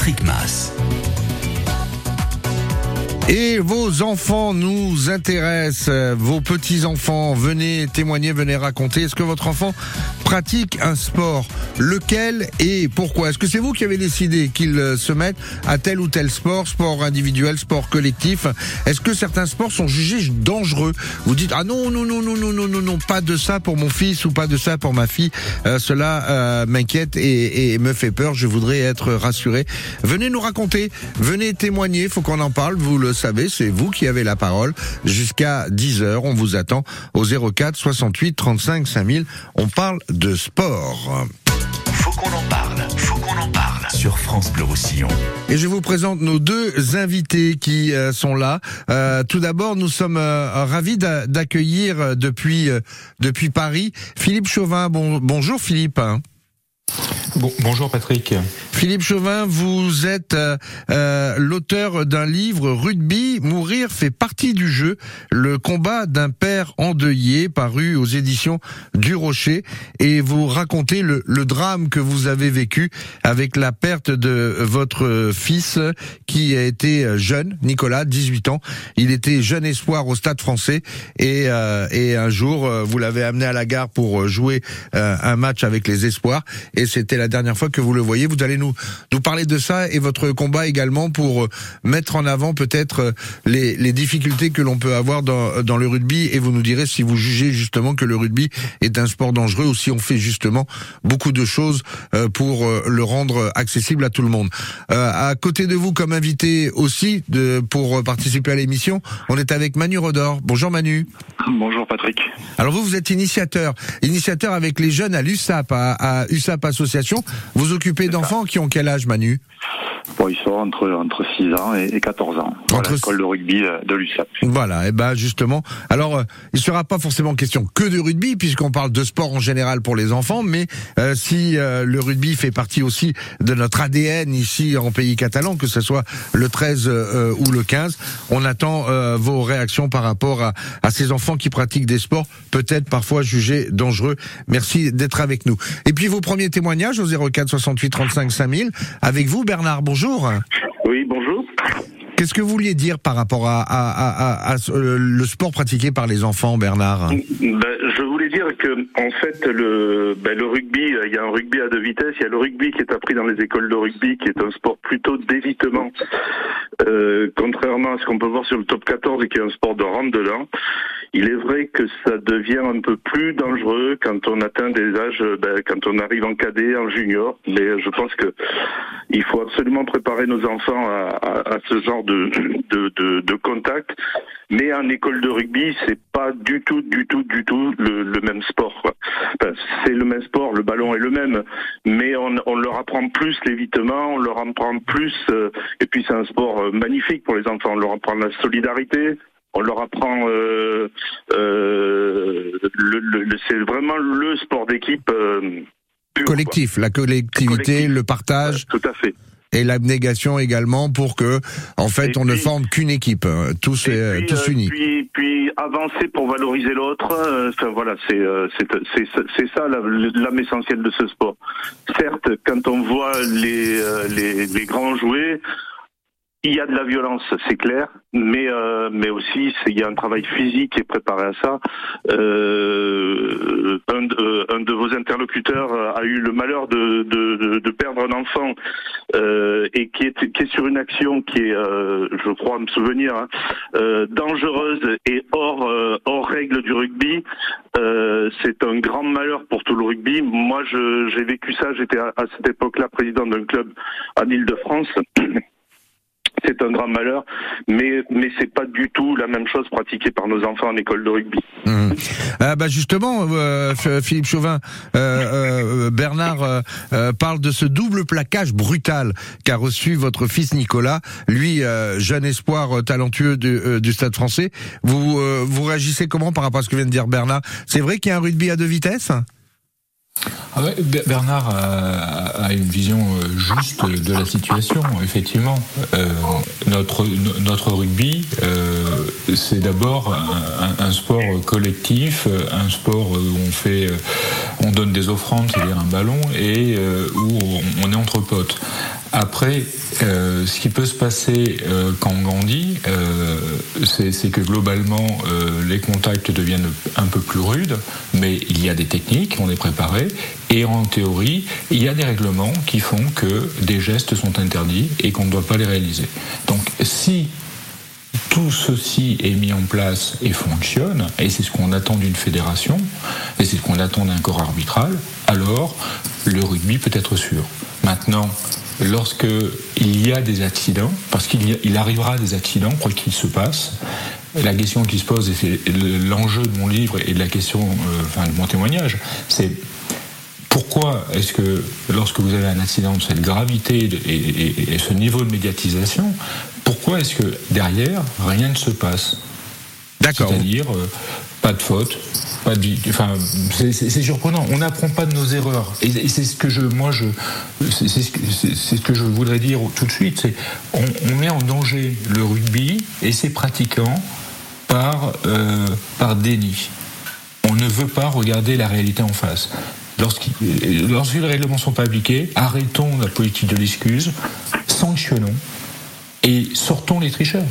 Patrick Mass. Et vos enfants nous intéressent, vos petits-enfants, venez témoigner, venez raconter. Est-ce que votre enfant pratique un sport? Lequel et pourquoi? Est-ce que c'est vous qui avez décidé qu'il se mette à tel ou tel sport, sport individuel, sport collectif? Est-ce que certains sports sont jugés dangereux? Vous dites ah non non non non non non non non pas de ça pour mon fils ou pas de ça pour ma fille. Euh, cela euh, m'inquiète et, et me fait peur. Je voudrais être rassuré. Venez nous raconter, venez témoigner. Faut qu'on en parle. Vous le savez, c'est vous qui avez la parole. Jusqu'à 10 heures, on vous attend au 04 68 35 5000. On parle de sport. Faut qu'on en parle. Faut qu'on en parle. Sur France Bleu Roussillon. Et je vous présente nos deux invités qui euh, sont là. Euh, tout d'abord, nous sommes euh, ravis d'a- d'accueillir depuis depuis Paris Philippe Chauvin. Bon, bonjour Philippe. Bon, bonjour Patrick. Philippe Chauvin, vous êtes euh, euh, l'auteur d'un livre Rugby, mourir fait partie du jeu, le combat d'un père endeuillé, paru aux éditions du Rocher, et vous racontez le, le drame que vous avez vécu avec la perte de votre fils qui a été jeune, Nicolas, 18 ans. Il était jeune espoir au Stade français et, euh, et un jour, euh, vous l'avez amené à la gare pour jouer euh, un match avec les espoirs c'était la dernière fois que vous le voyez. Vous allez nous nous parler de ça et votre combat également pour euh, mettre en avant peut-être euh, les, les difficultés que l'on peut avoir dans, dans le rugby et vous nous direz si vous jugez justement que le rugby est un sport dangereux ou si on fait justement beaucoup de choses euh, pour euh, le rendre accessible à tout le monde. Euh, à côté de vous comme invité aussi de, pour participer à l'émission, on est avec Manu Rodor. Bonjour Manu. Bonjour Patrick. Alors vous, vous êtes initiateur, initiateur avec les jeunes à l'USAP, à, à USAP Association. Vous occupez d'enfants qui ont quel âge, Manu? Bon, ils sont entre, entre 6 ans et et 14 ans. Entre-. L'école de rugby euh, de l'USAP. Voilà, et ben justement. Alors, euh, il sera pas forcément question que de rugby, puisqu'on parle de sport en général pour les enfants, mais euh, si euh, le rugby fait partie aussi de notre ADN ici en pays catalan, que ce soit le 13 euh, ou le 15, on attend euh, vos réactions par rapport à, à ces enfants qui pratiquent des sports peut-être parfois jugés dangereux. Merci d'être avec nous. Et puis vos premiers témoignages au 04 68 35 5000 avec vous, Bernard. Bonjour. Oui, bonjour. Qu'est-ce que vous vouliez dire par rapport à, à, à, à- à ce- euh, le sport pratiqué par les enfants, Bernard Ben, je voulais dire que en fait le ben, le rugby, euh, il y a un rugby à deux vitesses. Il y a le rugby qui est appris dans les écoles de rugby, qui est un sport plutôt d'évitement, euh, contrairement à ce qu'on peut voir sur le top 14, qui est un sport de rentre dedans. Il est vrai que ça devient un peu plus dangereux quand on atteint des âges, euh, ben, quand on arrive en cadet, en junior. Mais je pense que il faut absolument préparer nos enfants à, ce genre de, de, contact. Mais en école de rugby, c'est pas du tout, du tout, du tout le, même sport. c'est le même sport, le ballon est le même, mais on, leur apprend plus l'évitement, on leur apprend plus, euh, et puis c'est un sport euh, magnifique pour les enfants. On leur apprend la solidarité, on leur apprend, euh, euh, le, le- le- c'est vraiment le sport d'équipe. euh, pur, quoi. Collectif, la collectivité, Collectif. le partage Tout à fait. et l'abnégation également pour que, en fait, Et on ne forme qu'une équipe, euh, tous, Et euh, puis, tous euh, unis. Puis, puis avancer pour valoriser l'autre. euh, Enfin voilà, c'est euh, c'est c'est c'est ça l'âme essentielle de ce sport. Certes, quand on voit les euh, les, les grands jouer. Il y a de la violence, c'est clair, mais euh, mais aussi il y a un travail physique qui est préparé à ça. Euh, un, de, euh, vos interlocuteurs a eu le malheur de, de, perdre un enfant euh, et qui est, qui est sur une action qui est, euh, je crois me souvenir, hein, euh, dangereuse et hors, euh, hors règle du rugby. Euh, c'est un grand malheur pour tout le rugby. Moi, j'ai vécu ça. J'étais à, à cette époque-là président d'un club en Île-de-France. C'est un grand malheur, mais mais c'est pas du tout la même chose pratiquée par nos enfants en école de rugby. Mhm. Ah bah justement, euh, Philippe Chauvin, euh, euh, Bernard parle de ce double plaquage brutal qu'a reçu votre fils Nicolas, lui jeune espoir talentueux du, du Stade Français. Vous vous réagissez comment par rapport à ce que vient de dire Bernard? C'est vrai qu'il y a un rugby à deux vitesses? Ah Bernard a, une vision euh, juste de la situation, effectivement. Euh, notre, no- notre rugby, euh, c'est d'abord un, sport collectif, un sport où on fait, on donne des offrandes, c'est-à-dire un ballon, et où on est entre potes. Après, euh, ce qui peut se passer euh, quand on grandit, euh, c'est que globalement, les contacts deviennent un peu plus rudes, mais il y a des techniques, on est préparé, et en théorie, il y a des règlements qui font que des gestes sont interdits et qu'on ne doit pas les réaliser. Donc si tout ceci est mis en place et fonctionne, et c'est ce qu'on attend d'une fédération, et c'est ce qu'on attend d'un corps arbitral, alors le rugby peut être sûr. Maintenant, lorsque il y a des accidents, parce qu'il il arrivera des accidents, quoi qu'il se passe, la question qui se pose, et c'est l'enjeu de mon livre et de la question, euh, enfin de mon témoignage, c'est pourquoi est-ce que lorsque vous avez un accident de cette gravité et, ce niveau de médiatisation, pourquoi est-ce que derrière rien ne se passe? D'accord. C'est-à-dire euh, pas de faute, pas de, enfin c'est surprenant. On n'apprend pas de nos erreurs et, c'est ce que je, moi je, voudrais dire tout de suite, on, met en danger le rugby et ses pratiquants par euh, par déni. On ne veut pas regarder la réalité en face. Lorsque les règlements sont pas appliqués, arrêtons la politique de l'excuse, sanctionnons et sortons les tricheurs.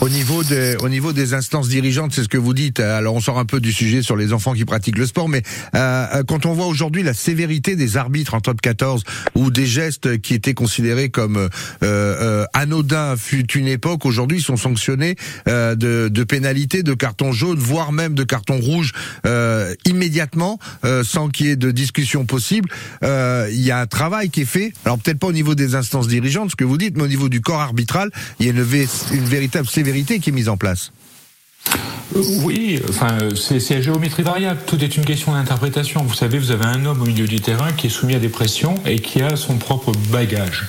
Au niveau, des, au niveau des instances dirigeantes, c'est ce que vous dites. Alors on sort un peu du sujet sur les enfants qui pratiquent le sport, mais euh, euh quand on voit aujourd'hui la sévérité des arbitres en top 14 ou des gestes qui étaient considérés comme euh, euh, anodins fut une époque, aujourd'hui ils sont sanctionnés euh, de, de pénalités, de cartons jaunes, voire même de cartons rouges euh, immédiatement, sans qu'il y ait de discussion possible. Il y a un travail qui est fait. Alors peut-être pas au niveau des instances dirigeantes, ce que vous dites, mais au niveau du corps arbitral, il y a une véritable sévérité qui est mise en place. Euh, oui, enfin, c'est la géométrie variable. Tout est une question d'interprétation. Vous savez, vous avez un homme au milieu du terrain qui est soumis à des pressions et qui a son propre bagage.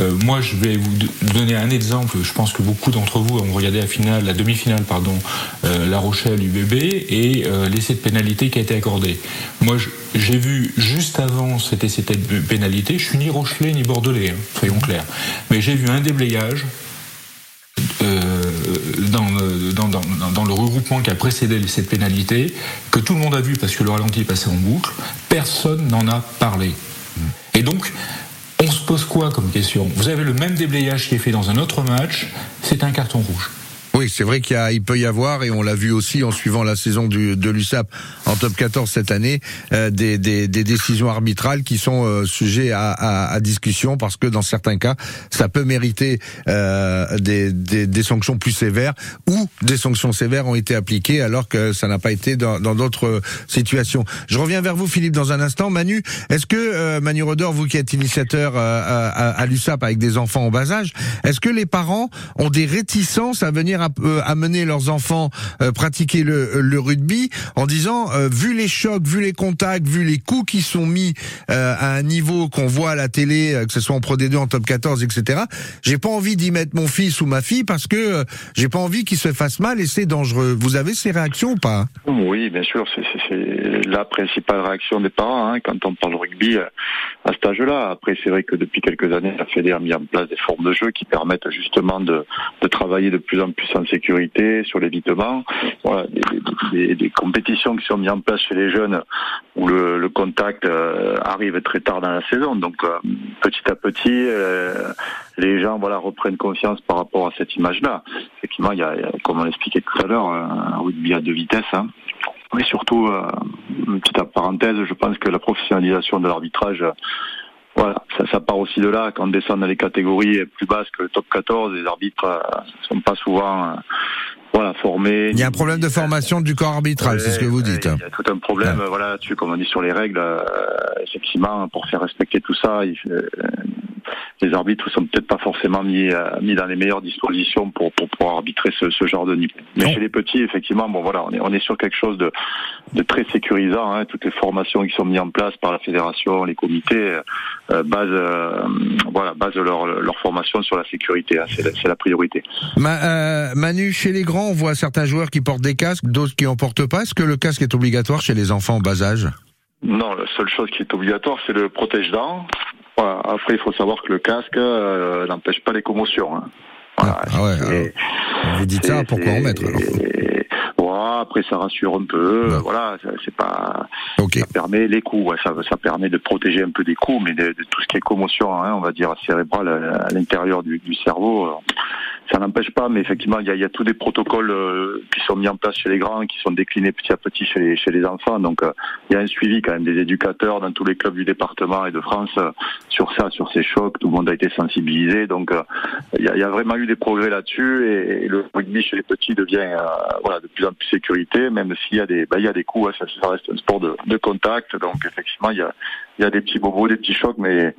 Euh, moi, je vais vous donner un exemple. Je pense que beaucoup d'entre vous ont regardé la finale, la demi-finale, pardon, euh, La Rochelle UBB et l'essai de pénalité qui a été accordé. Moi, j'ai vu juste avant cet essai de pénalité. Je suis ni Rochelais ni Bordelais, hein, soyons clairs, mais j'ai vu un déblayage dans, dans, dans, dans, le regroupement qui a précédé cette pénalité, que tout le monde a vu parce que le ralenti est passé en boucle, personne n'en a parlé. Et donc, on se pose quoi comme question? Vous avez le même déblayage qui est fait dans un autre match, c'est un carton rouge. Oui, c'est vrai qu'il il peut y avoir, et on l'a vu aussi en suivant la saison du, de l'USAP en top 14 cette année, euh, des, des, des, décisions arbitrales qui sont euh, sujets à, à, à, discussion parce que dans certains cas, ça peut mériter euh, des, des, des, sanctions plus sévères ou des sanctions sévères ont été appliquées alors que ça n'a pas été dans d'autres situations. Je reviens vers vous, Philippe, dans un instant. Manu, est-ce que euh, Manu Rodor, vous qui êtes initiateur euh, à, à l'USAP avec des enfants en bas âge, est-ce que les parents ont des réticences à venir euh, amener leurs enfants euh, pratiquer le, le, rugby en disant euh, vu les chocs, vu les contacts, vu les coups qui sont mis à un niveau qu'on voit à la télé, que ce soit en Pro D2, en Top 14, etc. J'ai pas envie d'y mettre mon fils ou ma fille parce que j'ai pas envie qu'il se fasse mal et c'est dangereux. Vous avez ces réactions ou pas? Oui, bien sûr, c'est la principale réaction des parents hein, quand on parle rugby à cet âge-là. Après, c'est vrai que depuis quelques années, la Fédé a mis en place des formes de jeu qui permettent justement de, de travailler de plus en plus en sécurité, sur l'évitement. Des, compétitions qui sont mises en place chez les jeunes où le, contact euh, arrive très tard dans la saison. Donc euh, petit à petit, euh, les gens voilà reprennent confiance par rapport à cette image-là. Effectivement, il y, a, comme on l'expliquait tout à l'heure, un rugby à deux vitesses. Hein. Mais surtout, petite parenthèse, je pense que la professionnalisation de l'arbitrage voilà, ça, ça, part aussi de là. Quand on descend dans les catégories plus basses que le top 14, les arbitres euh, sont pas souvent euh, voilà, formés. Il y a un problème de formation du corps arbitral, c'est ce que vous dites. Il y a tout un problème, voilà, tu comme on dit sur les règles. Euh, effectivement, pour faire respecter tout ça, il, les arbitres sont peut-être pas forcément mis, euh, mis dans les meilleures dispositions pour, pour pouvoir arbitrer ce, ce genre de niveau. Mais chez les petits, effectivement, bon voilà, on est, on est sur quelque chose de, de très sécurisant. Hein. Toutes les formations qui sont mises en place par la fédération, les comités, euh, basent, euh, voilà, basent leur, leur formation sur la sécurité. Hein. C'est la, la, priorité. Ma, Manu, chez les grands, on voit certains joueurs qui portent des casques, d'autres qui en portent pas. Est-ce que le casque est obligatoire chez les enfants en bas âge? Non, la seule chose qui est obligatoire, c'est le protège-dents. Voilà. Après, il faut savoir que le casque euh, n'empêche pas les commotions. Hein. Voilà. Ah, ah ouais, vous dites ça, pourquoi en mettre alors. Après, ça rassure un peu. Voilà, c'est pas. Ça permet les coups. ouais, ça, ça permet de protéger un peu des coups, mais de, de tout ce qui est commotion, hein, on va dire cérébrale à, à l'intérieur du, du cerveau. euh, ça n'empêche pas, mais effectivement, il y a, tous des protocoles euh, qui sont mis en place chez les grands, qui sont déclinés petit à petit chez les, enfants. Donc, euh, il y a un suivi quand même des éducateurs dans tous les clubs du département et de France euh, sur ça, sur ces chocs. Tout le monde a été sensibilisé. Donc, il y, a, vraiment eu des progrès là-dessus. Et, le rugby chez les petits devient voilà de plus en plus sécurité, même s'il y a des, bah, y a des coups. hein, ça, reste un sport de, contact. Donc, effectivement, il y a, y a des petits bobos, des petits chocs, mais,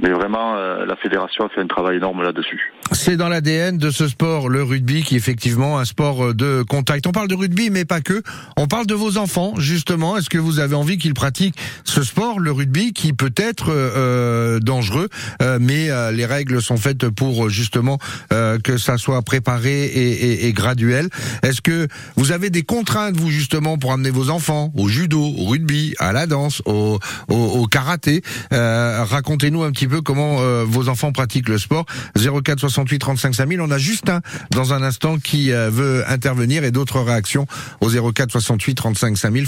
mais vraiment, la fédération a fait un travail énorme là-dessus. C'est dans l'ADN de ce sport, le rugby, qui est effectivement un sport euh, de contact. On parle de rugby, mais pas que. On parle de vos enfants, justement. Est-ce que vous avez envie qu'ils pratiquent ce sport, le rugby, qui peut être euh, dangereux, euh, mais euh, les règles sont faites pour justement euh, que ça soit préparé et, et- et graduel. Est-ce que vous avez des contraintes, vous, justement, pour amener vos enfants au judo, au rugby, à la danse, au, au, au karaté? Euh, Racontez-nous un petit peu comment euh, vos enfants pratiquent le sport. 04 68 35 5000. On a Justin dans un instant qui euh, veut intervenir et d'autres réactions au 04 68 35 5000.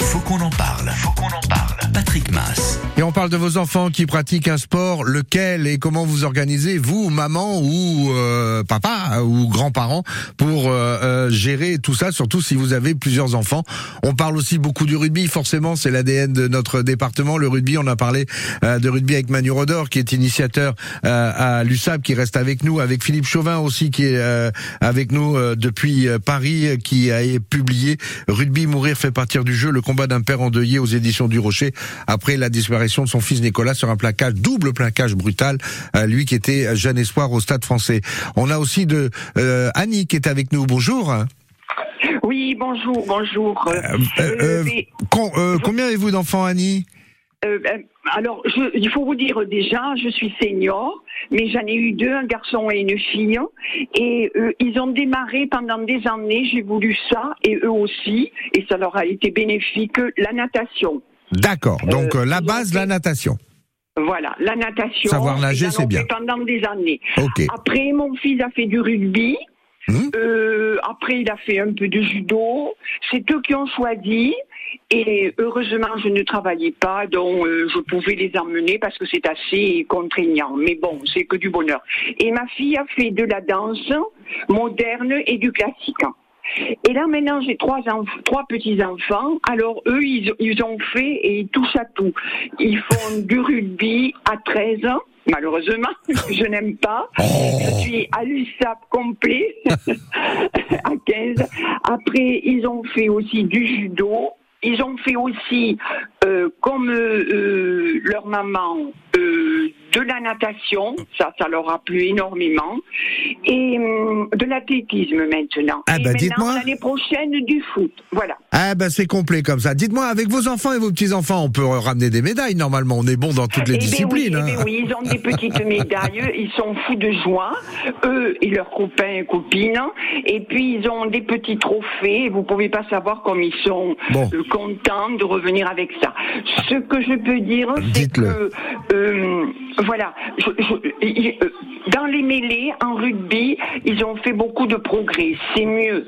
Faut qu'on en parle. Faut qu'on en parle. Patrick Mass. Et on parle de vos enfants qui pratiquent un sport, lequel et comment vous organisez, vous, maman ou euh, papa ou grands-parents, pour euh, euh, gérer tout ça, surtout si vous avez plusieurs enfants? On parle aussi beaucoup du rugby, forcément, c'est l'ADN de notre département. Le rugby, on a parlé de rugby avec Manu Rodor, qui est initiateur à l'USAP, qui reste avec nous, avec Philippe Chauvin aussi, qui est avec nous depuis Paris, qui a publié Rugby mourir fait partir du jeu, le combat d'un père endeuillé aux éditions du Rocher, après la disparition de son fils Nicolas sur un plaquage, double plaquage brutal, euh, lui qui était jeune espoir au Stade français. On a aussi de euh, Annie qui est avec nous. Bonjour. Oui, bonjour, bonjour. Euh, mais, con- combien avez-vous d'enfants, Annie? Euh, alors, je, il faut vous dire déjà, je suis senior, mais j'en ai eu deux, un garçon et une fille, et euh, ils ont démarré pendant des années. J'ai voulu ça, et eux aussi, et ça leur a été bénéfique. La natation, D'accord. Donc Euh, euh, la base, la natation. voilà, la natation. Savoir nager, c'est bien. Pendant des années. Ok. Après, mon fils a fait du rugby. Euh, après, il a fait un peu de judo. C'est eux qui ont choisi. Et heureusement, je ne travaillais pas, donc euh, je pouvais les emmener parce que c'est assez contraignant. Mais bon, c'est que du bonheur. Et ma fille a fait de la danse moderne et du classique. Et là maintenant j'ai trois trois petits enfants. Alors eux ils, ils ont fait et ils touchent à tout. Ils font du rugby à 13 ans. Malheureusement, je n'aime pas. Je suis à l'USAP complet à 15. Après, ils ont fait aussi du judo. Ils ont fait aussi, euh, comme euh, euh, leur maman, euh, de la natation. Ça, ça leur a plu énormément. Et hum, de l'athlétisme maintenant. Ah et bah, dites-moi. l'année prochaine, du foot. Voilà. Ah ben c'est complet comme ça. Dites-moi, avec vos enfants et vos petits-enfants, on peut ramener des médailles normalement. On est bon dans toutes les Eh ben disciplines. oui, eh hein. ben oui, ils ont des petites médailles, ils sont fous de joie, eux et leurs copains et copines, et puis ils ont des petits trophées, vous pouvez pas savoir comme ils sont Bon. euh, contents de revenir avec ça. Ce que je peux dire, c'est que, euh, voilà, euh, dans les mêlées, en rugby, ils ont fait beaucoup de progrès, c'est mieux.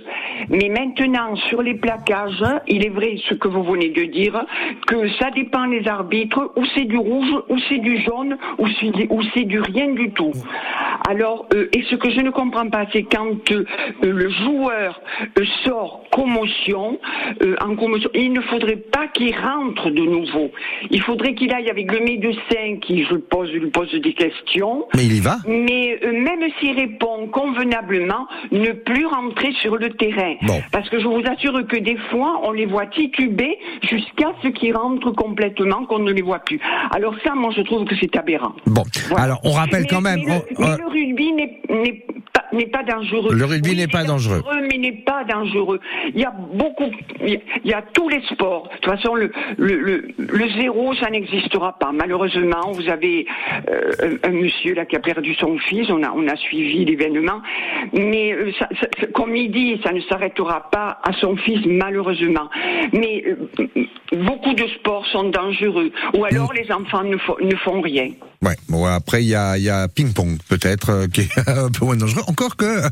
Mais maintenant, sur les plaquages, il est vrai ce que vous venez de dire, que ça dépend des arbitres, ou c'est du rouge, ou c'est du jaune, ou c'est du rien du tout. Alors, euh, et ce que je ne comprends pas, c'est quand euh, le joueur sort commotion, en commotion, il ne faudrait pas qu'il rentre de nouveau. Il faudrait qu'il aille avec le médecin qui, je pose, lui pose des questions. Mais il y va. Mais euh, même s'il répond convenablement, ne plus rentrer sur le terrain. Bon. Parce que je vous assure que des fois, on les voit tituber jusqu'à ce qu'ils rentrent complètement, qu'on ne les voit plus. Alors ça, moi, je trouve que c'est aberrant. Bon, Voilà. alors on rappelle Mais- quand même. Mais, on- le, mais euh, le rugby n'est n'est pas, dangereux. Le rugby Oui, n'est pas dangereux. mais n'est pas dangereux. Il y a beaucoup, il y a, tous les sports. De toute façon, le, le, le, le zéro, ça n'existera pas. Malheureusement, vous avez euh, un, un monsieur là qui a perdu son fils. On a, on a suivi l'événement, mais euh, ça, ça- comme il dit, ça ne s'arrêtera pas à son fils, malheureusement. Mais euh, beaucoup de sports sont dangereux. Ou alors les enfants ne, font- ne font rien. Ouais. Bon, après il y a, y a ping-pong peut-être euh, qui est un peu moins dangereux. Encore que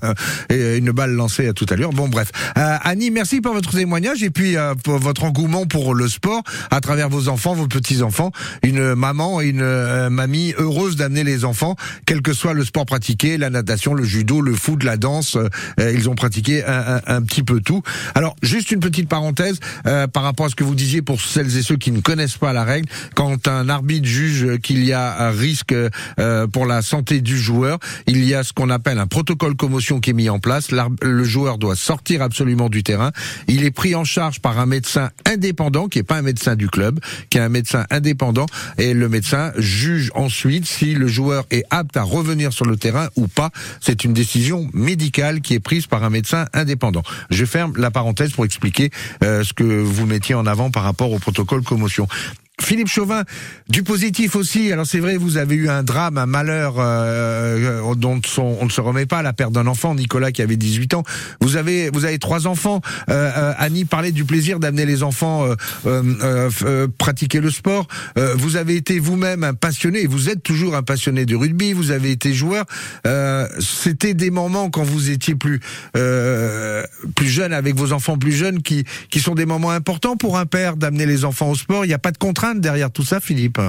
euh, une balle lancée à toute allure. Bon, bref. Euh, Annie, merci pour votre témoignage et puis pour votre engouement pour le sport à travers vos enfants, vos petits enfants. Une maman, une mamie heureuse d'amener les enfants, quel que soit le sport pratiqué, la natation, le judo, le foot, la danse. ils ont pratiqué un, un- petit peu tout. Alors, juste une petite parenthèse par rapport à ce que vous disiez pour celles et ceux qui ne connaissent pas la règle. Quand un arbitre juge qu'il y a risque euh, pour la santé du joueur, il y a ce qu'on appelle un protocole commotion qui est mis en place. Le joueur doit sortir absolument du terrain. Il est pris en charge par un médecin indépendant, qui est pas un médecin du club, qui est un médecin indépendant, et le médecin juge ensuite si le joueur est apte à revenir sur le terrain ou pas. C'est une décision médicale qui est prise par un médecin indépendant. Je ferme la parenthèse pour expliquer euh, ce que vous mettiez en avant par rapport au protocole commotion. Philippe Chauvin, du positif aussi. Alors c'est vrai, vous avez eu un drame, un malheur euh, dont on, ne se remet pas, la perte d'un enfant, Nicolas qui avait 18 ans. Vous avez vous avez trois enfants. Euh, euh, Annie parlait du plaisir d'amener les enfants euh, euh, euh, euh, pratiquer le sport. Euh, vous avez été vous-même un passionné, et vous êtes toujours un passionné de rugby. Vous avez été joueur. Euh, C'était des moments quand vous étiez plus euh, plus jeune, avec vos enfants plus jeunes, qui qui sont des moments importants pour un père d'amener les enfants au sport. Il n'y a pas de contrainte derrière tout ça, Philippe.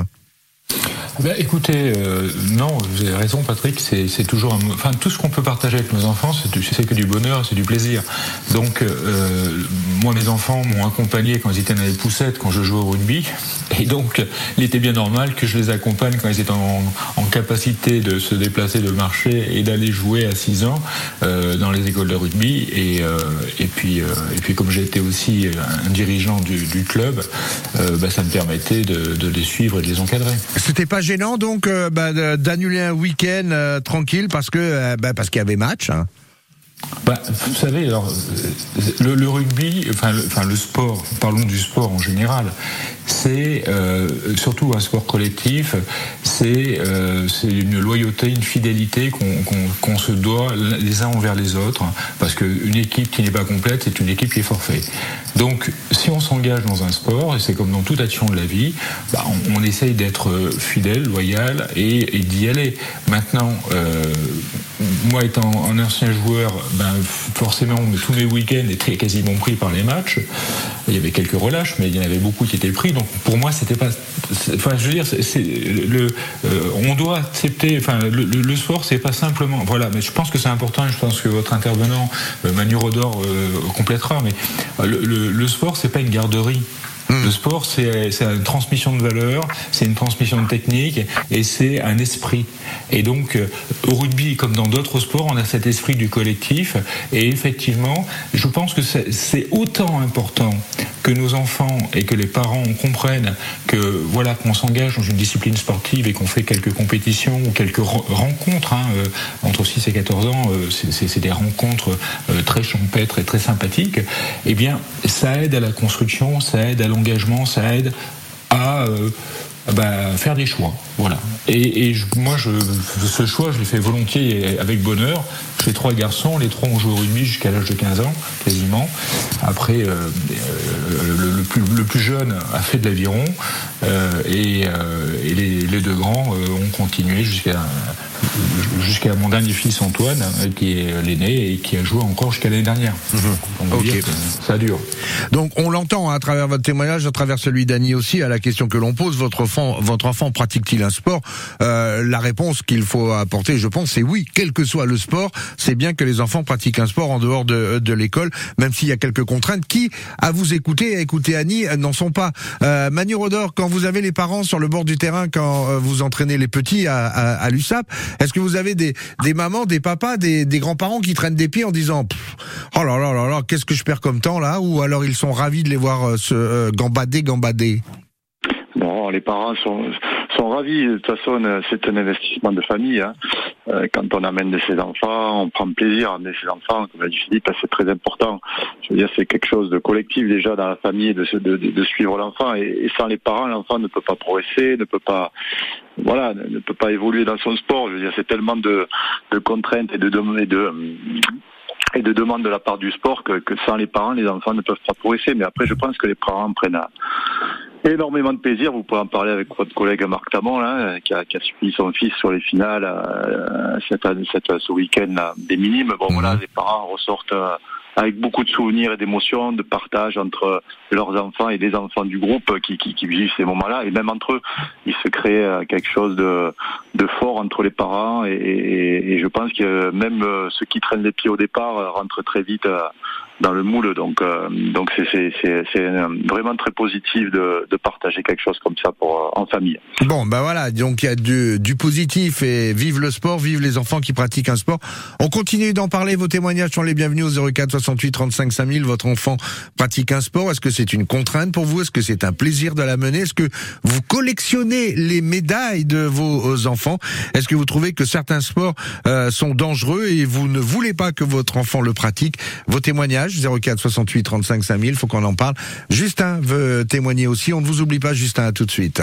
Ben, écoutez, euh, non, vous avez raison, Patrick. C'est toujours, tout ce qu'on peut partager avec nos enfants, c'est que du bonheur, c'est du plaisir. Donc, euh, moi, mes enfants m'ont accompagné quand ils étaient dans les poussettes, quand je jouais au rugby, et donc, il était bien normal que je les accompagne quand ils étaient en, capacité de se déplacer, de marcher et d'aller jouer à 6 ans euh, dans les écoles de rugby. Et, puis, et puis, comme j'étais aussi un dirigeant du, club, ben, ça me permettait de les suivre et de les encadrer. C'était pas gênant donc euh, bah, d'annuler un week-end euh, tranquille parce que euh, bah, parce qu'il y avait match. hein. Bah, vous savez, alors, le, rugby, enfin le, sport, parlons du sport en général, c'est euh, surtout un sport collectif, c'est euh, une loyauté, une fidélité qu'on se doit les uns envers les autres, parce qu'une équipe qui n'est pas complète, c'est une équipe qui est forfait. Donc, si on s'engage dans un sport, et c'est comme dans toute action de la vie, bah, on, essaye d'être euh, fidèle, loyal et, d'y aller. Maintenant, moi étant un ancien joueur, ben, forcément tous mes week-ends étaient quasiment pris par les matchs. Il y avait quelques relâches, mais il y en avait beaucoup qui étaient pris. Donc pour moi, c'était pas. Enfin, je veux dire, le. euh, on doit accepter. Enfin, le sport, c'est pas simplement. Voilà, mais je pense que c'est important. et Je pense que votre intervenant, euh, Manu Rodor, euh, complétera. Mais euh, le, le- le sport, c'est pas une garderie. Le sport, c'est une transmission de valeurs, c'est une transmission de technique et c'est un esprit. Et donc, euh, au rugby, comme dans d'autres sports, on a cet esprit du collectif. Et effectivement, je pense que c'est autant important que nos enfants et que les parents comprennent que voilà qu'on s'engage dans une discipline sportive et qu'on fait quelques compétitions ou quelques re- rencontres hein, euh, entre 6 et 14 ans, euh, c'est- des rencontres euh, très champêtres et très sympathiques. Eh bien, ça aide à la construction, ça aide à l'engagement, ça aide à bah, faire des choix. Voilà. Et, et je- moi, je, ce choix, je l'ai fait volontiers et avec bonheur. J'ai trois garçons, les trois ont joué au rugby jusqu'à l'âge de 15 ans, quasiment. Après, euh, euh, le, plus, jeune a fait de l'aviron euh, et, les, les deux grands ont continué jusqu'à jusqu'à mon dernier fils Antoine, qui est l'aîné et qui a joué encore jusqu'à l'année dernière. On que ça dure. Donc on l'entend hein, à travers votre témoignage, à travers celui d'Annie aussi, à la question que l'on pose, votre enfant, votre enfant pratique-t-il un sport Euh, La réponse qu'il faut apporter, je pense, c'est oui. Quel que soit le sport, c'est bien que les enfants pratiquent un sport en dehors de, de l'école, même s'il y a quelques contraintes qui, à vous écouter, à écouter Annie, euh, n'en sont pas. Euh, Manu Rodor, quand vous avez les parents sur le bord du terrain, quand euh, vous entraînez les petits à, à, à l'USAP, est-ce que vous avez des, des mamans, des papas, des, des grands-parents qui traînent des pieds en disant Oh là là là là, qu'est-ce que je perds comme temps là? Ou alors ils sont ravis de les voir euh, se euh, gambader, gambader Les parents sont, sont ravis. De toute façon, c'est un investissement de famille. hein. Euh, Quand on amène ses enfants, on prend plaisir à amener ses enfants. Comme l'a dit Philippe, c'est très important. Je veux dire, c'est quelque chose de collectif déjà dans la famille de, de, suivre l'enfant. Et, sans les parents, l'enfant ne peut pas progresser, ne peut pas, voilà, ne, peut pas évoluer dans son sport. Je veux dire, c'est tellement de, de contraintes et de, demandes de la part du sport que, que sans les parents, les enfants ne peuvent pas progresser. Mais après, je pense que les parents prennent, Énormément de plaisir. Vous pouvez en parler avec votre collègue Marc Tamon, là, qui, a, qui a suivi son fils sur les finales euh, cette, cette, ce week-end des minimes. Bon, voilà, les parents ressortent euh, avec beaucoup de souvenirs et d'émotions, de partage entre leurs enfants et les enfants du groupe qui, qui, qui vivent ces moments-là. Et même entre eux, il se crée euh, quelque chose de, de fort entre les parents. Et, et, et je pense que même euh, ceux qui traînent les pieds au départ rentrent très vite dans le moule. Donc, euh, donc c'est, vraiment très positif de, de, partager quelque chose comme ça pour euh, en famille. Bon, ben voilà, donc il y a du, du, positif et vive le sport, vive les enfants qui pratiquent un sport. On continue d'en parler. Vos témoignages sont les bienvenus au 04 68 35 5000. Votre enfant pratique un sport. Est-ce que c'est une contrainte pour vous? Est-ce que c'est un plaisir de la mener? Est-ce que vous collectionnez les médailles de vos enfants? Est-ce que vous trouvez que certains sports euh, sont dangereux et vous ne voulez pas que votre enfant le pratique? Vos témoignages 04 68 35 5000, faut qu'on en parle. Justin veut témoigner aussi, on ne vous oublie pas Justin, à tout de suite.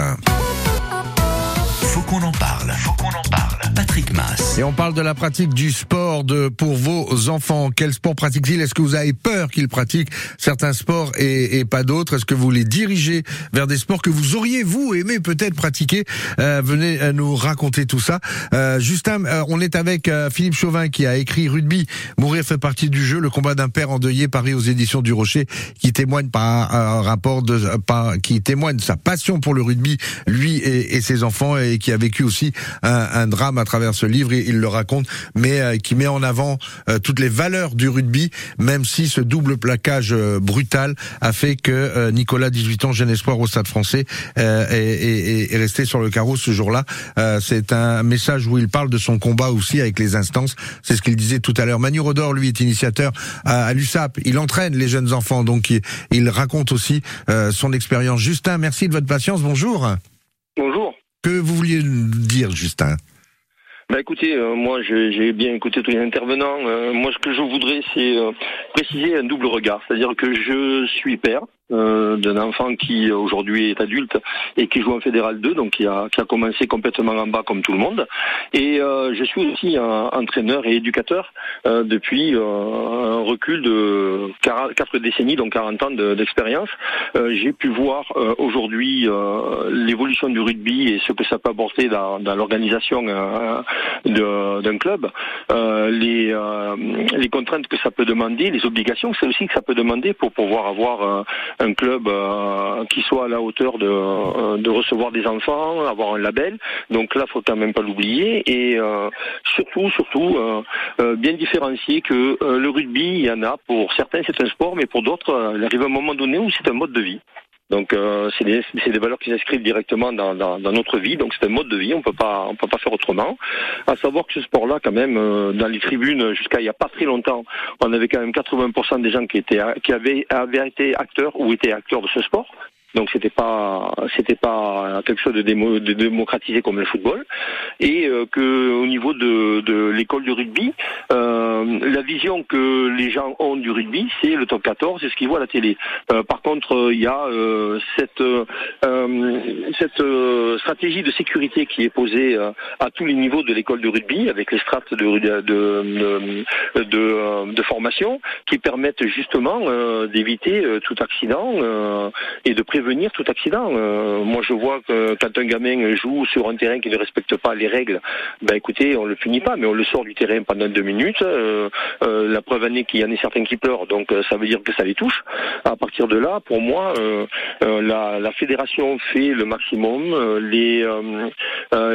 Faut qu'on en parle, faut qu'on en parle. Patrick Mass. Et on parle de la pratique du sport de, pour vos enfants. Quel sport pratiquent-ils Est-ce que vous avez peur qu'ils pratiquent certains sports et, et pas d'autres? Est-ce que vous les dirigez vers des sports que vous auriez, vous, aimé peut-être pratiquer? Euh, Venez euh, nous raconter tout ça. Euh, Justin, euh, on est avec euh, Philippe Chauvin qui a écrit Rugby. Mourir fait partie du jeu, le combat d'un père endeuillé paru aux éditions du Rocher, qui témoigne par rapport de, par, qui témoigne de sa passion pour le rugby, lui et, et ses enfants, et qui a vécu aussi un, un drame travers ce livre, il le raconte, mais euh, qui met en avant euh, toutes les valeurs du rugby, même si ce double plaquage euh, brutal a fait que Nicolas, 18 ans, jeune espoir au Stade français, est, est, est, resté sur le carreau ce jour-là. C'est un message où il parle de son combat aussi avec les instances. C'est ce qu'il disait tout à l'heure. Manu Rodor, lui, est initiateur à, à l'USAP. Il entraîne les jeunes enfants, donc il, il raconte aussi son expérience. Justin, merci de votre patience. Bonjour. Bonjour. Que vous vouliez dire, Justin? Bah écoutez, euh, moi j'ai bien écouté tous les intervenants. Euh, moi ce que je voudrais c'est euh, préciser un double regard, c'est-à-dire que je suis père, euh, d'un enfant qui aujourd'hui est adulte et qui joue en fédéral 2, donc qui a, qui a commencé complètement en bas comme tout le monde. Et euh, je suis aussi un entraîneur et éducateur euh, depuis euh, un recul de 4 décennies, donc 40 ans d'expérience. Euh, j'ai pu voir aujourd'hui l'évolution du rugby et ce que ça peut apporter dans, dans l'organisation d'un club, les, les contraintes que ça peut demander, les obligations, c'est aussi que ça peut demander pour pouvoir avoir un club euh, qui soit à la hauteur de, euh, de, recevoir des enfants, avoir un label. Donc là, faut quand même pas l'oublier et euh, surtout, surtout bien différencier que le rugby, il y en a pour certains c'est un sport, mais pour d'autres, il arrive un moment donné où c'est un mode de vie. Donc euh, c'est des, des, valeurs qui s'inscrivent directement dans, dans, dans, notre vie. Donc c'est un mode de vie. On peut pas on peut pas faire autrement. À savoir que ce sport-là, quand même, euh, dans les tribunes jusqu'à il y a pas très longtemps, on avait quand même 80% des gens qui étaient qui avaient, avaient été acteurs ou étaient acteurs de ce sport. Donc c'était pas c'était pas quelque chose de, démo, de, démocratisé comme le football et euh, que au niveau de, de l'école du rugby, euh, la vision que les gens ont du rugby, c'est le top 14, c'est ce qu'ils voient à la télé. Euh, par contre, euh, il y a euh, cette cette stratégie de sécurité qui est posée à tous les niveaux de l'école de rugby avec les strates de de, de, de, de formation qui permettent justement d'éviter tout accident et de prévenir tout accident. Euh, moi, je vois que quand un gamin joue sur un terrain qui ne respecte pas les règles, ben écoutez, on le punit pas, mais on le sort du terrain pendant deux minutes. Euh, euh, la preuve en est qu'il y en a certains qui pleurent, donc ça veut dire que ça les touche. À partir de là, pour moi, la, la, fédération fait le maximum. les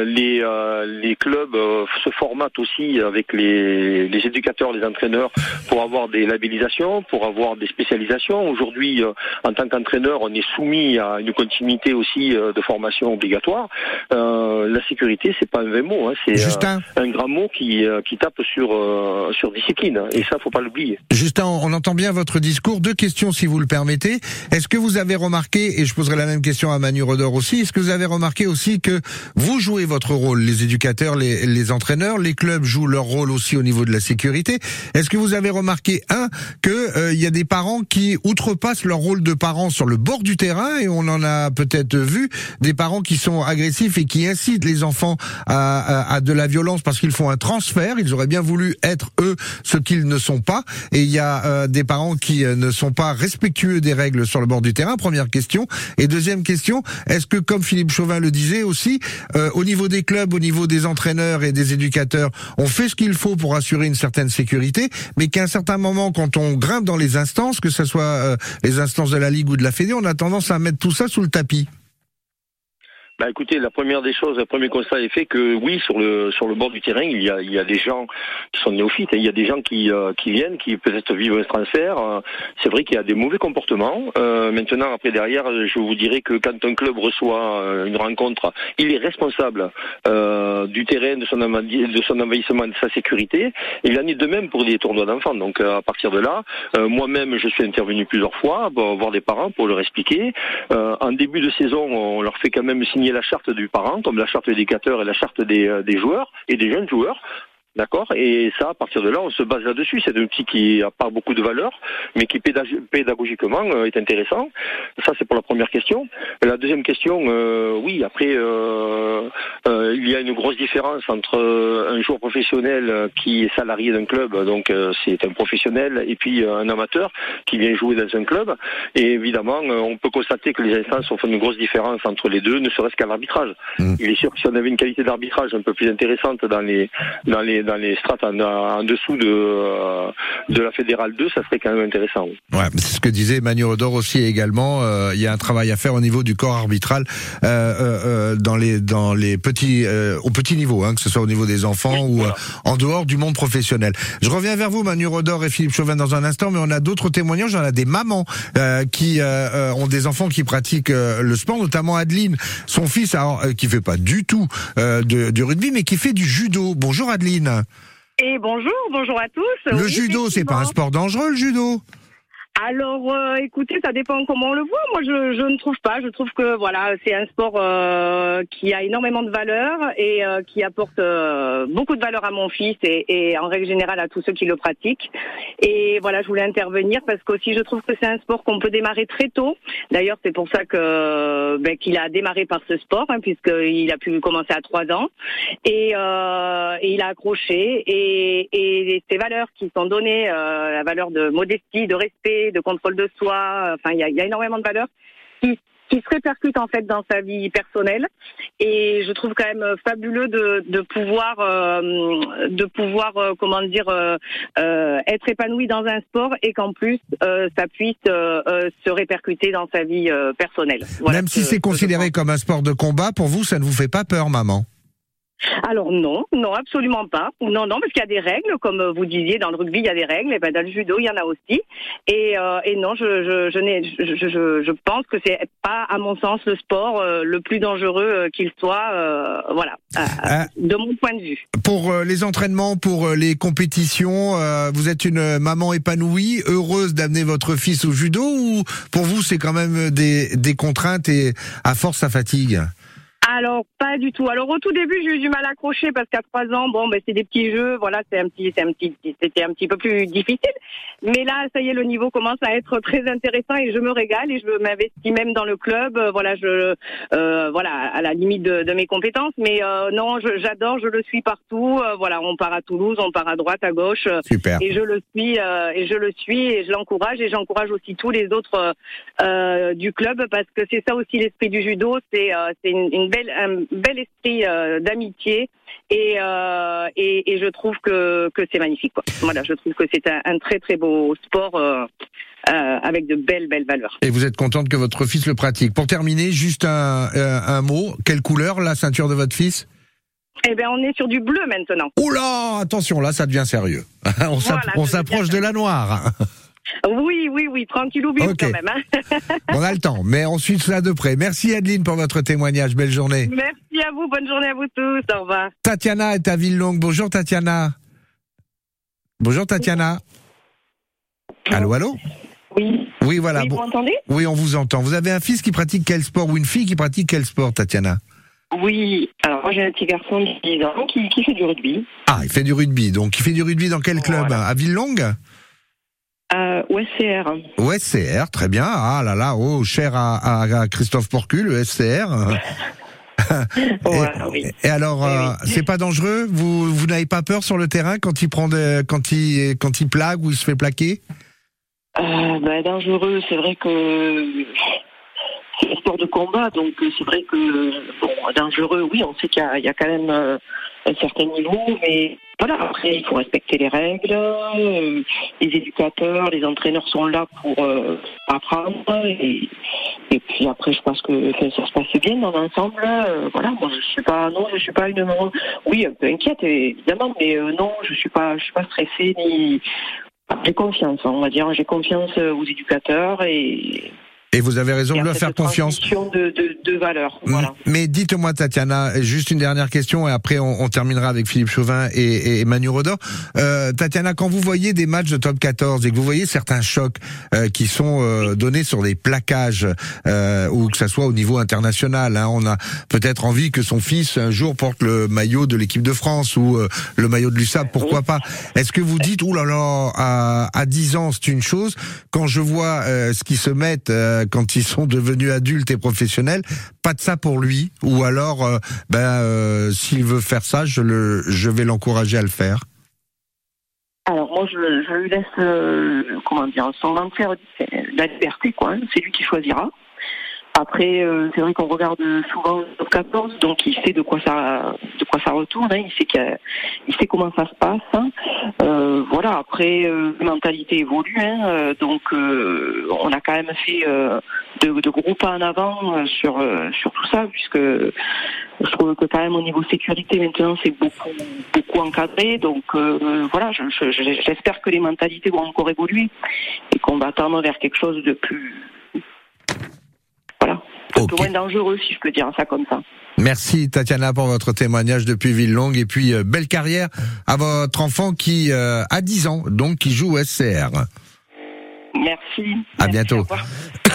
les les clubs se formatent aussi avec les, les éducateurs, les entraîneurs pour avoir des labellisations, pour avoir des spécialisations. Aujourd'hui, en tant qu'entraîneur, on est soumis à une continuité aussi euh, de formation obligatoire. Euh, la sécurité, c'est pas un vrai mot, hein, c'est euh, un grand mot qui, qui tape sur sur discipline. Et ça, faut pas l'oublier. Justin, on entend bien votre discours. Deux questions, si vous le permettez. Est-ce que vous avez remarqué, et je poserai la même question à Manu Rodor aussi, est-ce que vous avez remarqué aussi que vous jouez votre rôle, les éducateurs, les, les entraîneurs, les clubs jouent leur rôle aussi au niveau de la sécurité? Est-ce que vous avez remarqué un que il y a des parents qui outrepassent leur rôle de parents sur le bord du terrain et on en a peut-être vu des parents qui sont agressifs et qui incitent les enfants à, à, de la violence parce qu'ils font un transfert. Ils auraient bien voulu être eux ce qu'ils ne sont pas. Et il y a euh, des parents qui euh, ne sont pas respectueux des règles sur le bord du terrain. Première question. Et deuxième question, est-ce que, comme Philippe Chauvin le disait aussi, euh, au niveau des clubs, au niveau des entraîneurs et des éducateurs, on fait ce qu'il faut pour assurer une certaine sécurité, mais qu'à un certain moment, quand on grimpe dans les instances, que ce soit les instances de la Ligue ou de la Fédé, on a tendance à mettre tout ça sous le tapis. Bah écoutez, la première des choses, le premier constat est fait que oui, sur le sur le bord du terrain, il y a il y a des gens qui sont néophytes, il y a des gens qui euh, qui viennent, qui peut-être vivent un transfert. Euh, c'est vrai qu'il y a des mauvais comportements. Euh, maintenant, après derrière, je vous dirais que quand un club reçoit une rencontre, il est responsable du terrain, de son de son envahissement, de sa sécurité. Il en est de même pour des tournois d'enfants. Donc à partir de là, moi-même, je suis intervenu plusieurs fois, pour voir des parents pour leur expliquer. en début de saison, on leur fait quand même signer la charte du parent, comme la charte éducateur et la charte des, euh, des joueurs et des jeunes joueurs. D'accord Et ça, à partir de là, on se base là-dessus. C'est un outil qui n'a pas beaucoup de valeur, mais qui pédagogiquement euh, est intéressant. Ça, c'est pour la première question. La deuxième question, euh, oui, après, euh, euh, il y a une grosse différence entre un joueur professionnel qui est salarié d'un club, donc c'est un professionnel, et puis un amateur qui vient jouer dans un club. Et évidemment, on peut constater que les instances font une grosse différence entre les deux, ne serait-ce qu'à l'arbitrage. Mmh. Il est sûr que si on avait une qualité d'arbitrage un peu plus intéressante dans les dans les dans les strates en, dessous de, euh, de la fédérale 2, ça serait quand même intéressant. Ouais, c'est ce que disait Manu Rodor aussi également. Euh, il y a un travail à faire au niveau du corps arbitral euh, dans les dans les petits au petit niveau, hein, que ce soit au niveau des enfants ou en dehors du monde professionnel. Je reviens vers vous, Manu Rodor et Philippe Chauvin dans un instant, mais on a d'autres témoignages. On a des mamans qui ont des enfants qui pratiquent le sport, notamment Adeline, son fils, alors, qui fait pas du tout de, du rugby, mais qui fait du judo. Bonjour Adeline. Et bonjour, bonjour à tous. Le judo, c'est pas un sport dangereux, le judo alors, euh, écoutez, ça dépend comment on le voit. Moi, je, ne trouve pas. Je trouve que voilà, c'est un sport euh, qui a énormément de valeur et euh, qui apporte beaucoup de valeur à mon fils et, en règle générale à tous ceux qui le pratiquent. Et voilà, je voulais intervenir parce qu'aussi je trouve que c'est un sport qu'on peut démarrer très tôt. D'ailleurs, c'est pour ça que ben, qu'il a démarré par ce sport, hein, puisqu'il a pu commencer à trois ans et, et il a accroché et, et ces valeurs qui sont données, la valeur de modestie, de respect de contrôle de soi. Enfin, il y a, énormément de valeurs qui, qui se répercutent en fait dans sa vie personnelle. Et je trouve quand même fabuleux de, pouvoir, euh, de pouvoir, euh, comment dire, euh, être épanoui dans un sport et qu'en plus ça puisse se répercuter dans sa vie personnelle. Même si c'est considéré comme un sport de combat, pour vous, ça ne vous fait pas peur, maman? Alors non, non, absolument pas. Non, non, parce qu'il y a des règles, comme vous disiez, dans le rugby, il y a des règles, et ben dans le judo, il y en a aussi. Et, euh, et non, je, je, je, je, je, je pense que c'est pas, à mon sens, le sport euh, le plus dangereux euh, qu'il soit, euh, voilà, de mon point de vue. Pour les entraînements, pour les compétitions, vous êtes une maman épanouie, heureuse d'amener votre fils au judo, ou pour vous, c'est quand même des, des contraintes et à force, ça fatigue? Alors pas du tout. Alors au tout début j'ai eu du mal à accrocher parce qu'à trois ans bon ben c'est des petits jeux voilà c'est un petit c'est un petit c'était un petit peu plus difficile. Mais là ça y est le niveau commence à être très intéressant et je me régale et je m'investis même dans le club euh, voilà je euh, voilà à la limite de, mes compétences mais euh, non j'adore je le suis partout voilà on part à Toulouse on part à droite à gauche Super. et je le suis et je le suis et je l'encourage et j'encourage aussi tous les autres du club parce que c'est ça aussi l'esprit du judo c'est c'est une, une un bel esprit euh, d'amitié euh, et, et, je trouve que, que c'est magnifique. Quoi. Voilà, je trouve que c'est un, très très beau sport. Euh, avec de belles belles valeurs. Et vous êtes contente que votre fils le pratique. Pour terminer, juste un, un mot. Quelle couleur la ceinture de votre fils? Eh bien, on est sur du bleu maintenant. Oula, attention, là, ça devient sérieux. on s'approche de la noire. Oui, oui, oui, tranquille ou bien quand même. Hein. on a le temps, mais on suit cela de près. Merci Adeline pour votre témoignage. Belle journée. Merci à vous. Bonne journée à vous tous. Au revoir. Tatiana est à Villelongue. Bonjour Tatiana. Bonjour Tatiana. Allô, allô? Oui. Oui, voilà. vous m'entendez? Oui, on vous entend. Vous avez un fils qui pratique quel sport ou une fille qui pratique quel sport, Tatiana? Oui, alors moi j'ai un petit garçon de 10 ans qui, fait du rugby. Ah, il fait du rugby. Donc il fait du rugby dans quel club? À Villelongue? Euh, SCR. SCR, très bien. Ah là là, oh, cher à, à, Christophe Porcu, le SCR. Oui. Et alors, Oui, euh, c'est pas dangereux? Vous, vous n'avez pas peur sur le terrain quand il prend de, quand il, quand il plaque ou il se fait plaquer? Euh, ben, dangereux, c'est vrai que de combat, donc euh, c'est vrai que bon, dangereux, oui, on sait qu'il y, a- quand même euh, un certain niveau, mais voilà, après il faut respecter les règles. euh, les éducateurs, les entraîneurs sont là pour euh, apprendre, et, puis après je pense que ça se passe bien dans l'ensemble. euh, voilà, moi je suis pas, non, je suis pas une, oui, un peu inquiète évidemment, mais euh, non, je suis pas, je suis pas stressée ni j'ai confiance, on va dire. J'ai confiance euh, aux éducateurs et, Et vous avez raison de leur faire confiance. transmission de, de, de valeurs. Voilà. Mais dites-moi, Tatiana, juste une dernière question et après on, on terminera avec Philippe Chauvin et, et Manu Rodor. Euh, Tatiana, quand vous voyez des matchs de top 14 et que vous voyez certains chocs euh, qui sont euh, donnés sur des plaquages euh, ou que ça soit au niveau international, hein, on a peut-être envie que son fils un jour porte le maillot de l'équipe de France ou euh, le maillot de l'USAP, pourquoi pas Est-ce que vous dites, oulala, là là, à, à 10 ans c'est une chose, quand je vois euh, ce qu'ils se mettent euh, quand ils sont devenus adultes et professionnels, pas de ça pour lui. Ou alors, euh, ben, euh, s'il veut faire ça, je, le, je vais l'encourager à le faire. Alors moi, je, je lui laisse, euh, comment dire, son entière la liberté, quoi. hein. C'est lui qui choisira. Après, euh, c'est vrai qu'on regarde souvent le top 14, donc il sait de quoi ça, de quoi ça retourne. hein. Il sait qu'il il sait comment ça se passe. hein. Euh, voilà. Après, euh, la mentalité évolue, hein. Euh, donc euh, on a quand même fait euh, de, de gros pas en avant sur sur tout ça, puisque je trouve que quand même au niveau sécurité maintenant c'est beaucoup beaucoup encadré. Donc voilà, je- je- je- j'espère que les mentalités vont encore évoluer et qu'on va tendre vers quelque chose de plus voilà, un peu Ok. moins dangereux si je peux dire ça comme ça. Merci Tatiana pour votre témoignage depuis Villelongue et puis euh, belle carrière à votre enfant qui euh, a 10 ans, donc qui joue au SCR. Merci. À Merci, bientôt.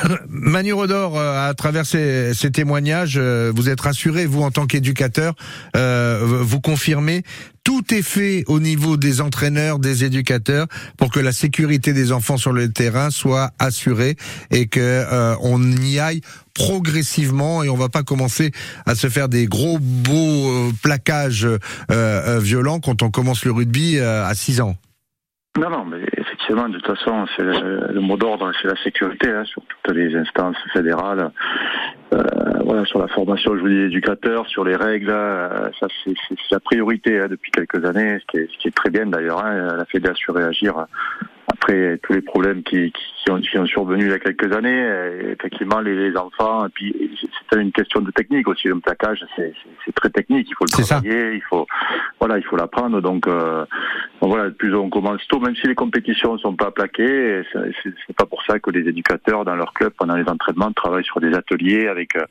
Manu Rodor, euh, à travers ces, ces témoignages, euh, vous êtes rassuré, vous en tant qu'éducateur, euh, vous confirmez, tout est fait au niveau des entraîneurs, des éducateurs, pour que la sécurité des enfants sur le terrain soit assurée et que euh, on y aille progressivement et on va pas commencer à se faire des gros beaux plaquages euh, violents quand on commence le rugby à 6 ans. Non, non, mais effectivement, de toute façon, c'est le, mot d'ordre, c'est la sécurité hein, sur toutes les instances fédérales. Euh, voilà, sur la formation, je vous dis, éducateur, sur les règles, euh, ça c'est la priorité hein, depuis quelques années, ce qui est, ce qui est très bien d'ailleurs. Hein, la Fédé a su réagir après tous les problèmes qui, qui, qui ont, qui ont survenu il y a quelques années. Et effectivement, les, les enfants, et puis c'est une question de technique aussi. Le plaquage, c'est très technique. Il faut le ça. travailler, il faut, voilà, il faut l'apprendre. Donc, euh, donc voilà, plus on commence tôt, même si les compétitions ne sont pas plaquées, c'est pas pour ça que les éducateurs dans leur club pendant les entraînements travaillent sur des ateliers avec euh,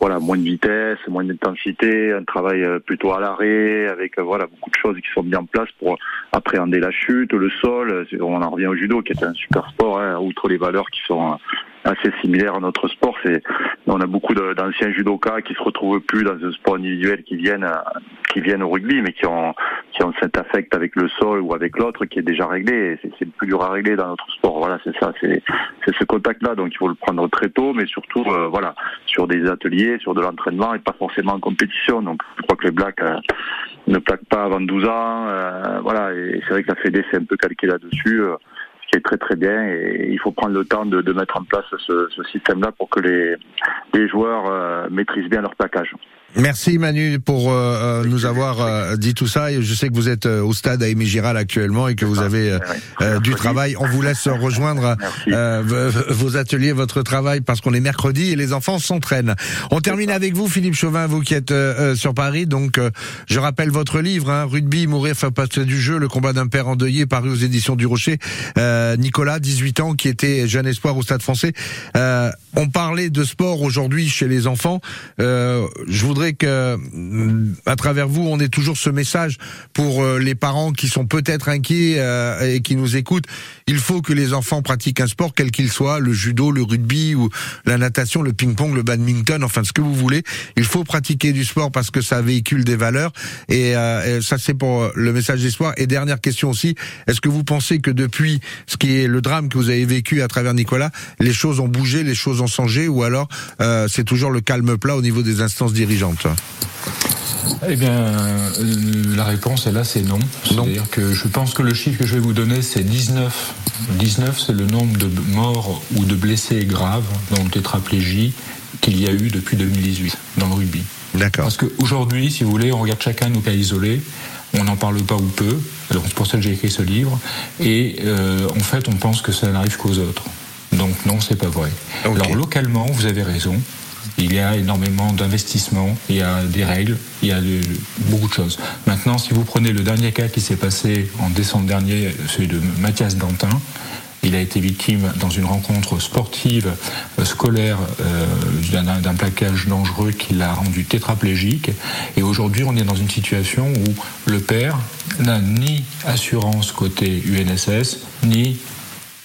voilà moins de vitesse, moins d'intensité, un travail euh, plutôt à l'arrêt, avec euh, voilà beaucoup de choses qui sont mises en place pour appréhender la chute, le sol. On en revient au judo qui est un super sport, hein, outre les valeurs qui sont euh, assez similaires à notre sport. C'est on a beaucoup d'anciens judokas qui se retrouvent plus dans un sport individuel qui viennent euh, qui viennent au rugby, mais qui ont qui ont cet affect avec le sol ou avec l'autre qui est déjà réglé. C'est le plus dur à régler dans notre sport. Voilà, c'est ça, c'est c'est ce contact-là. Donc il faut le prendre très tôt, mais surtout euh, voilà sur des ateliers, sur de l'entraînement et pas forcément en compétition. Donc je crois que les Blacks euh, ne plaquent pas avant 12 ans. euh, voilà, et c'est vrai que la Fédé s'est un peu calquée là-dessus. euh, ce qui est très très bien et il faut prendre le temps de, de mettre en place ce, ce système-là pour que les, les joueurs euh, maîtrisent bien leur plaquage. Merci Manu pour euh, euh, nous avoir euh, dit tout ça. Et je sais que vous êtes euh, au stade à Aimé Giral actuellement et que vous avez euh, du travail. On vous laisse rejoindre euh, vos ateliers, votre travail, parce qu'on est mercredi et les enfants s'entraînent. On termine avec vous, Philippe Chauvin, vous qui êtes sur Paris. Donc, euh, je rappelle votre livre, hein, Rugby, mourir, faire passer du jeu, le combat d'un père endeuillé, paru aux éditions du Rocher. Euh, Nicolas, 18 ans, qui était jeune espoir au Stade français. Euh, on parlait de sport aujourd'hui chez les enfants. Euh, je voudrais que, mm, à travers vous, on ait toujours ce message pour euh, les parents qui sont peut-être inquiets euh, et qui nous écoutent. Il faut que les enfants pratiquent un sport, quel qu'il soit, le judo, le rugby ou la natation, le ping-pong, le badminton, enfin ce que vous voulez. Il faut pratiquer du sport parce que ça véhicule des valeurs. Et, euh, ça, c'est pour le message d'espoir. Et dernière question aussi, est-ce que vous pensez que depuis ce qui est le drame que vous avez vécu à travers Nicolas, les choses ont bougé, les choses ont changé, ou alors c'est toujours le calme plat au niveau des instances dirigeantes? Eh bien, euh, la réponse est là, c'est non. C'est-à-dire que je pense que le chiffre que je vais vous donner, c'est 19. 19, c'est le nombre de morts ou de blessés graves dans le tétraplégie qu'il y a eu depuis 2018 dans le rugby. D'accord. Parce qu'aujourd'hui, si vous voulez, on regarde chacun nos cas isolés, on n'en parle pas ou peu, alors c'est pour ça que j'ai écrit ce livre, et euh, en fait, on pense que ça n'arrive qu'aux autres. Donc non, c'est pas vrai. Alors localement, vous avez raison. Il y a énormément d'investissements, il y a des règles, il y a beaucoup de choses. Maintenant, si vous prenez le dernier cas qui s'est passé en décembre dernier, celui de Mathias Dantin, il a été victime dans une rencontre sportive euh, scolaire euh, d'un d'un plaquage dangereux qui l'a rendu tétraplégique. Et aujourd'hui, on est dans une situation où le père n'a ni assurance côté UNSS, ni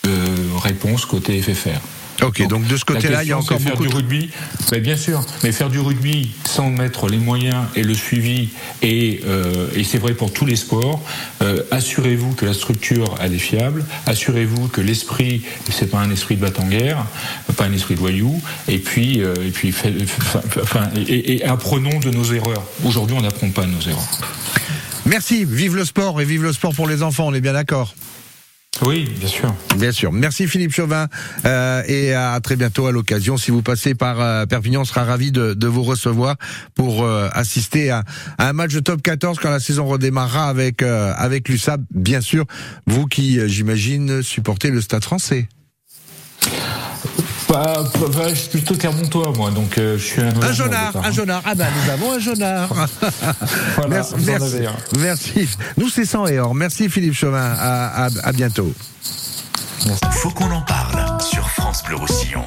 euh, réponse côté FFR. Ok, donc, de ce côté-là, il y a encore faire du rugby. Ben, bien sûr, mais faire du rugby sans mettre les moyens et le suivi, et, euh, et c'est vrai pour tous les sports. euh, assurez-vous que la structure elle est fiable. Assurez-vous que l'esprit c'est pas un esprit de batanguère, pas un esprit de voyou. Et puis, euh, et puis, fait- enfin, enfin, et, et apprenons de nos erreurs. Aujourd'hui, on n'apprend pas de nos erreurs. Merci, vive le sport et vive le sport pour les enfants, on est bien d'accord Oui, bien sûr. Bien sûr. Merci Philippe Chauvin euh, et à très bientôt à l'occasion. Si vous passez par euh, Perpignan, on sera ravi de, vous recevoir pour euh, assister à, un match de top 14 quand la saison redémarrera avec avec l'USAP. Bien sûr, vous qui, j'imagine, supportez le Stade Français. Pas, pas- pas- je suis plutôt Clermontois, moi, donc euh, je suis un. Un au départ, un hein. jaunard. Ah ben nous avons un jaunard. Voilà, merci, vous en merci, avez un. merci. Nous c'est 100 et or. Merci Philippe Chauvin. À, à, à bientôt. Faut qu'on en parle sur France Bleu Roussillon.